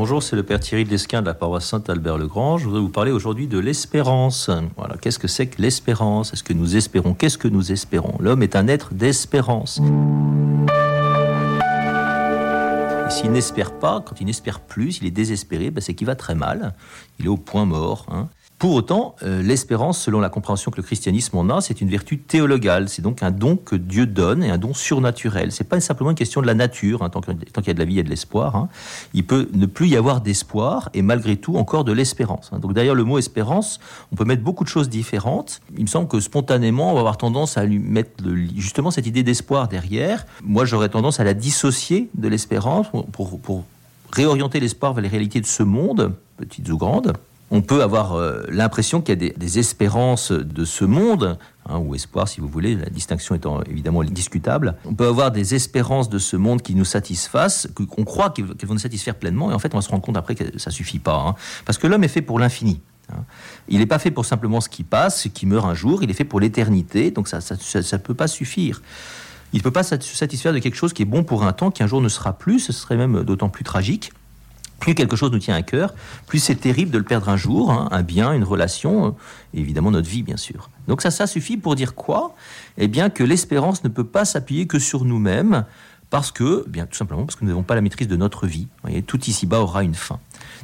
Bonjour, c'est le Père Thierry Desquin de la paroisse Saint-Albert-le-Grand. Je voudrais vous parler aujourd'hui de l'espérance. Voilà, qu'est-ce que c'est que l'espérance? Est-ce que nous espérons? Qu'est-ce que nous espérons? L'homme est un être d'espérance. s'il n'espère pas, quand il n'espère plus, il est désespéré, ben c'est qu'il va très mal. Il est au point mort. Hein. Pour autant, euh, l'espérance, selon la compréhension que le christianisme en a, c'est une vertu théologale. C'est donc un don que Dieu donne et un don surnaturel. C'est pas simplement une question de la nature. Hein, tant qu'il y a de la vie, a de l'espoir. Hein. Il peut ne plus y avoir d'espoir et malgré tout encore de l'espérance. Hein. Donc derrière le mot espérance, on peut mettre beaucoup de choses différentes. Il me semble que spontanément, on va avoir tendance à lui mettre justement cette idée d'espoir derrière. Moi, j'aurais tendance à la dissocier de l'espérance pour réorienter l'espoir vers les réalités de ce monde, petites ou grandes on peut avoir euh, l'impression qu'il y a des, espérances de ce monde, hein, ou espoir si vous voulez, la distinction étant évidemment discutable. On peut avoir des espérances de ce monde qui nous satisfassent, qu'on croit qu'elles vont nous satisfaire pleinement, et en fait on se rend compte après que ça suffit pas. Hein. parce que l'homme est fait pour l'infini. Hein. Il n'est pas fait pour simplement ce qui passe, ce qui meurt un jour, il est fait pour l'éternité, donc ça ne peut pas suffire. Il ne peut pas se satisfaire de quelque chose qui est bon pour un temps, qui un jour ne sera plus, ce serait même d'autant plus tragique plus quelque chose nous tient à cœur, plus c'est terrible de le perdre un jour, hein, un bien, une relation, et évidemment notre vie, bien sûr. Donc ça, ça suffit pour dire quoi? Eh bien que l'espérance ne peut pas s'appuyer que sur nous-mêmes, parce que, eh bien tout simplement, parce que nous n'avons pas la maîtrise de notre vie. voyez, tout ici-bas aura une fin.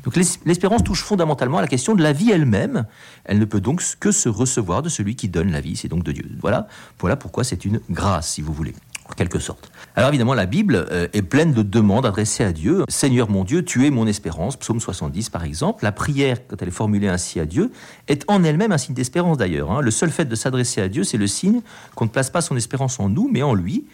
Donc l'espérance touche fondamentalement à la question de la vie elle-même. Elle ne peut donc que se recevoir de celui qui donne la vie, c'est donc de Dieu. Voilà, voilà pourquoi c'est une grâce, si vous voulez en quelque sorte. Alors évidemment, la Bible euh, est pleine de demandes adressées à Dieu. Seigneur mon Dieu, tu es mon espérance, psaume 70 par exemple. La prière, quand elle est formulée ainsi à Dieu, est en elle-même un signe d'espérance d'ailleurs. Hein. Le seul fait de s'adresser à Dieu, c'est le signe qu'on ne place pas son espérance en nous, mais en lui.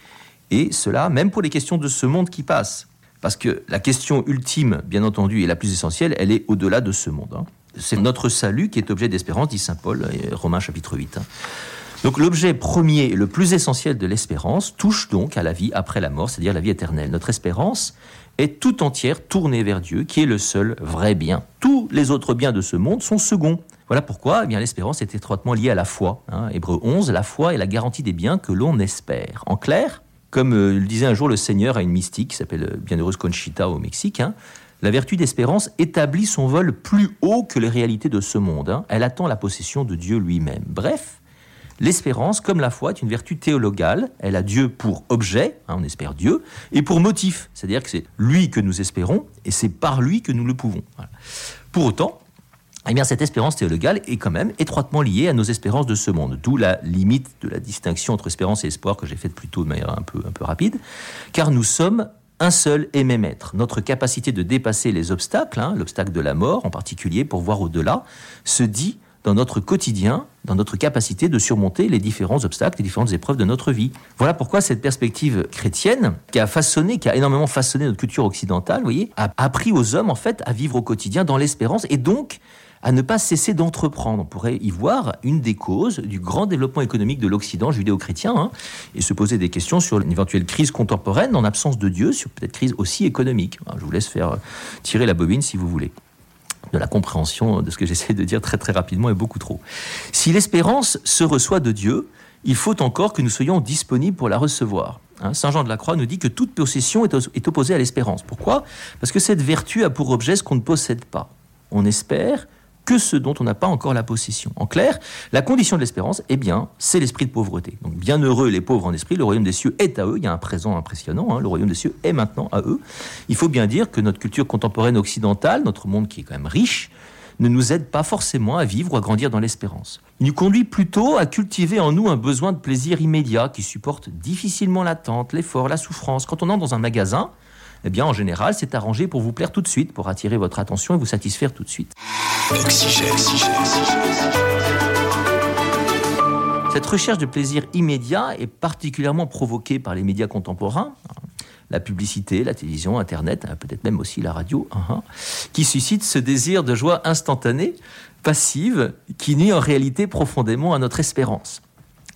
Et cela, même pour les questions de ce monde qui passe. Parce que la question ultime, bien entendu, et la plus essentielle, elle est au-delà de ce monde. Hein. C'est notre salut qui est objet d'espérance, dit Saint Paul, Romains chapitre 8. Donc l'objet premier et le plus essentiel de l'espérance touche donc à la vie après la mort, c'est-à-dire la vie éternelle. Notre espérance est tout entière tournée vers Dieu, qui est le seul vrai bien. Tous les autres biens de ce monde sont seconds. Voilà pourquoi eh bien, l'espérance est étroitement liée à la foi. Hein. Hébreu 11, la foi est la garantie des biens que l'on espère. En clair, comme euh, le disait un jour le Seigneur à une mystique qui s'appelle euh, Bienheureuse Conchita au Mexique, hein, la vertu d'espérance établit son vol plus haut que les réalités de ce monde. Hein. Elle attend la possession de Dieu lui-même. Bref, L'espérance, comme la foi, est une vertu théologale. Elle a Dieu pour objet, hein, on espère Dieu, et pour motif, c'est-à-dire que c'est lui que nous espérons et c'est par lui que nous le pouvons. Pour autant, eh cette espérance théologale est quand même étroitement liée à nos espérances de ce monde, d'où la limite de la distinction entre espérance et espoir que j'ai faite plutôt de manière un peu, un peu rapide, car nous sommes un seul et même être. Notre capacité de dépasser les obstacles, hein, l'obstacle de la mort en particulier, pour voir au-delà, se dit dans notre quotidien, dans notre capacité de surmonter les différents obstacles, les différentes épreuves de notre vie. Voilà pourquoi cette perspective chrétienne, qui a façonné, qui a énormément façonné notre culture occidentale, vous voyez, a appris aux hommes en fait à vivre au quotidien dans l'espérance et donc à ne pas cesser d'entreprendre. On pourrait y voir une des causes du grand développement économique de l'Occident judéo-chrétien hein, et se poser des questions sur une éventuelle crise contemporaine en absence de Dieu, sur peut-être crise aussi économique. Je vous laisse faire tirer la bobine si vous voulez de la compréhension de ce que j'essaie de dire très très rapidement et beaucoup trop. Si l'espérance se reçoit de Dieu, il faut encore que nous soyons disponibles pour la recevoir. Hein, Saint Jean de la Croix nous dit que toute possession est opposée à l'espérance. Pourquoi? Parce que cette vertu a pour objet ce qu'on ne possède pas. On espère que ce dont on n'a pas encore la possession. En clair, la condition de l'espérance, eh bien, c'est l'esprit de pauvreté. Donc, bienheureux les pauvres en esprit, le royaume des cieux est à eux. Il y a un présent impressionnant, hein, le royaume des cieux est maintenant à eux. Il faut bien dire que notre culture contemporaine occidentale, notre monde qui est quand même riche, ne nous aide pas forcément à vivre ou à grandir dans l'espérance. Il nous conduit plutôt à cultiver en nous un besoin de plaisir immédiat qui supporte difficilement l'attente, l'effort, la souffrance. Quand on entre dans un magasin, eh bien, en général, c'est arrangé pour vous plaire tout de suite, pour attirer votre attention et vous satisfaire tout de suite. Cette recherche de plaisir immédiat est particulièrement provoquée par les médias contemporains, la publicité, la télévision, Internet, hein, peut-être même aussi la radio, hein, hein, qui suscitent ce désir de joie instantanée, passive, qui nuit en réalité profondément à notre espérance.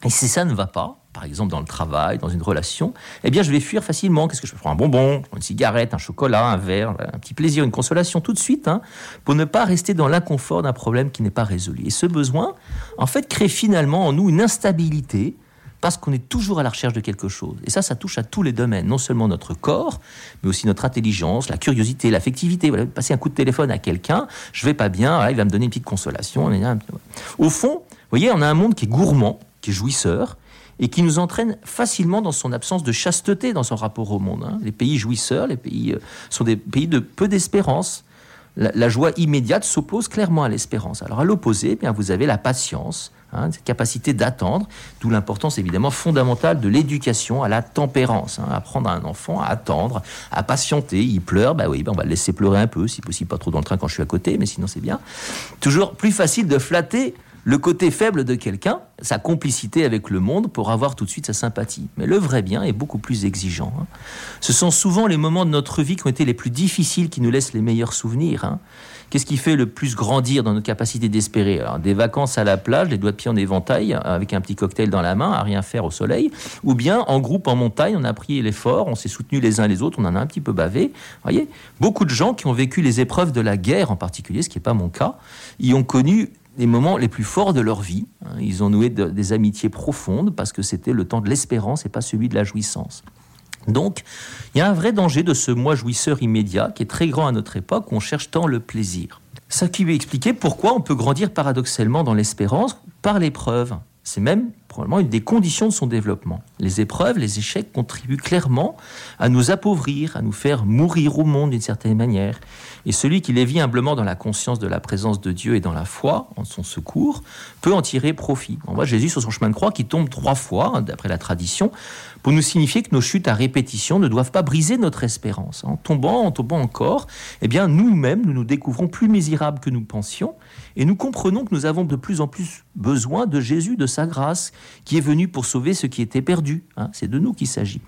Et si ça ne va pas, par exemple dans le travail, dans une relation, eh bien je vais fuir facilement. Qu'est-ce que je prends un bonbon, une cigarette, un chocolat, un verre, un petit plaisir, une consolation tout de suite, hein, pour ne pas rester dans l'inconfort d'un problème qui n'est pas résolu. Et ce besoin, en fait, crée finalement en nous une instabilité parce qu'on est toujours à la recherche de quelque chose. Et ça, ça touche à tous les domaines, non seulement notre corps, mais aussi notre intelligence, la curiosité, l'affectivité. Voilà, passer un coup de téléphone à quelqu'un, je vais pas bien, il va me donner une petite consolation. Au fond, vous voyez, on a un monde qui est gourmand, qui est jouisseur, et qui nous entraîne facilement dans son absence de chasteté dans son rapport au monde. Hein. Les pays jouisseurs, les pays euh, sont des pays de peu d'espérance. La, joie immédiate s'oppose clairement à l'espérance. Alors à l'opposé, eh bien vous avez la patience, hein, cette capacité d'attendre, d'où l'importance évidemment fondamentale de l'éducation à la tempérance. Hein, apprendre à un enfant à attendre, à patienter. Il pleure, bah oui, ben on va le laisser pleurer un peu, si possible pas trop dans le train quand je suis à côté, mais sinon c'est bien. Toujours plus facile de flatter le côté faible de quelqu'un, sa complicité avec le monde pour avoir tout de suite sa sympathie. Mais le vrai bien est beaucoup plus exigeant. Hein. Ce sont souvent les moments de notre vie qui ont été les plus difficiles qui nous laissent les meilleurs souvenirs. Hein. Qu'est-ce qui fait le plus grandir dans notre capacité d'espérer? Des vacances à la plage, les doigts de pied en éventail, avec un petit cocktail dans la main, à rien faire au soleil, ou bien en groupe en montagne, on a pris l'effort, on s'est soutenus les uns les autres, on en a un petit peu bavé. Voyez, beaucoup de gens qui ont vécu les épreuves de la guerre en particulier, ce qui n'est pas mon cas, y ont connu les moments les plus forts de leur vie. Hein. Ils ont noué des amitiés profondes parce que c'était le temps de l'espérance et pas celui de la jouissance. Donc, il y a un vrai danger de ce moi jouisseur immédiat qui est très grand à notre époque où on cherche tant le plaisir. Ça qui lui expliquer pourquoi on peut grandir paradoxalement dans l'espérance par l'épreuve. C'est même probablement une des conditions de son développement. Les épreuves, les échecs contribuent clairement à nous appauvrir, à nous faire mourir au monde d'une certaine manière. Et celui qui les vit humblement dans la conscience de la présence de Dieu et dans la foi, en son secours, peut en tirer profit. On voit Jésus sur son chemin de croix qui tombe trois fois, hein, d'après la tradition, pour nous signifier que nos chutes à répétition ne doivent pas briser notre espérance. En tombant, en tombant encore, eh bien, nous-mêmes, nous nous découvrons plus misérables que nous pensions, et nous comprenons que nous avons de plus en plus besoin de Jésus, de sa grâce, qui est venu pour sauver ce qui était perdu. Hein. C'est de nous qu'il s'agit.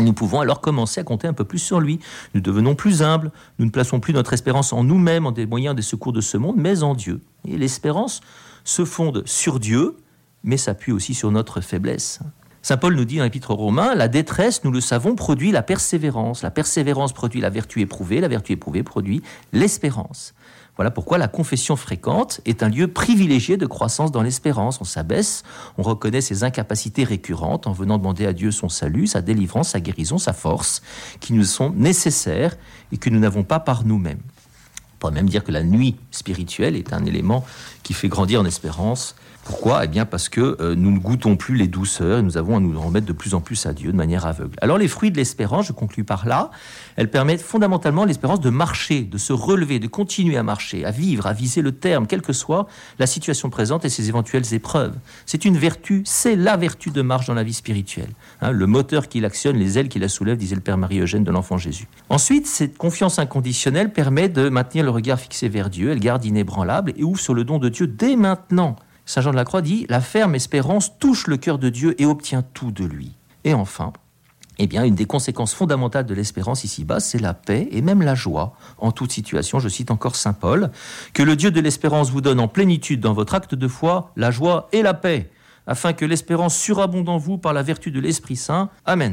Nous pouvons alors commencer à compter un peu plus sur lui. Nous devenons plus humbles, nous ne plaçons plus notre espérance en nous-mêmes, en des moyens des secours de ce monde, mais en Dieu. Et l'espérance se fonde sur Dieu, mais s'appuie aussi sur notre faiblesse. Saint Paul nous dit dans l'épître aux Romains, la détresse, nous le savons, produit la persévérance. La persévérance produit la vertu éprouvée, la vertu éprouvée produit l'espérance. Voilà pourquoi la confession fréquente est un lieu privilégié de croissance dans l'espérance. On s'abaisse, on reconnaît ses incapacités récurrentes en venant demander à Dieu son salut, sa délivrance, sa guérison, sa force, qui nous sont nécessaires et que nous n'avons pas par nous-mêmes. On pourrait même dire que la nuit spirituelle est un élément qui fait grandir en espérance pourquoi? Eh bien parce que euh, nous ne goûtons plus les douceurs et nous avons à nous remettre de plus en plus à Dieu de manière aveugle. Alors les fruits de l'espérance, je conclus par là, elles permettent fondamentalement l'espérance de marcher, de se relever, de continuer à marcher, à vivre, à viser le terme, quelle que soit la situation présente et ses éventuelles épreuves. C'est une vertu, c'est la vertu de marche dans la vie spirituelle. Hein, le moteur qui l'actionne, les ailes qui la soulèvent, disait le Père Marie-Eugène de l'Enfant Jésus. Ensuite, cette confiance inconditionnelle permet de maintenir le regard fixé vers Dieu, elle garde inébranlable et ouvre sur le don de Dieu dès maintenant. Saint Jean de la Croix dit La ferme espérance touche le cœur de Dieu et obtient tout de lui. Et enfin, eh bien, une des conséquences fondamentales de l'espérance ici-bas, c'est la paix et même la joie en toute situation. Je cite encore Saint Paul Que le Dieu de l'espérance vous donne en plénitude dans votre acte de foi la joie et la paix, afin que l'espérance surabonde en vous par la vertu de l'Esprit Saint. Amen.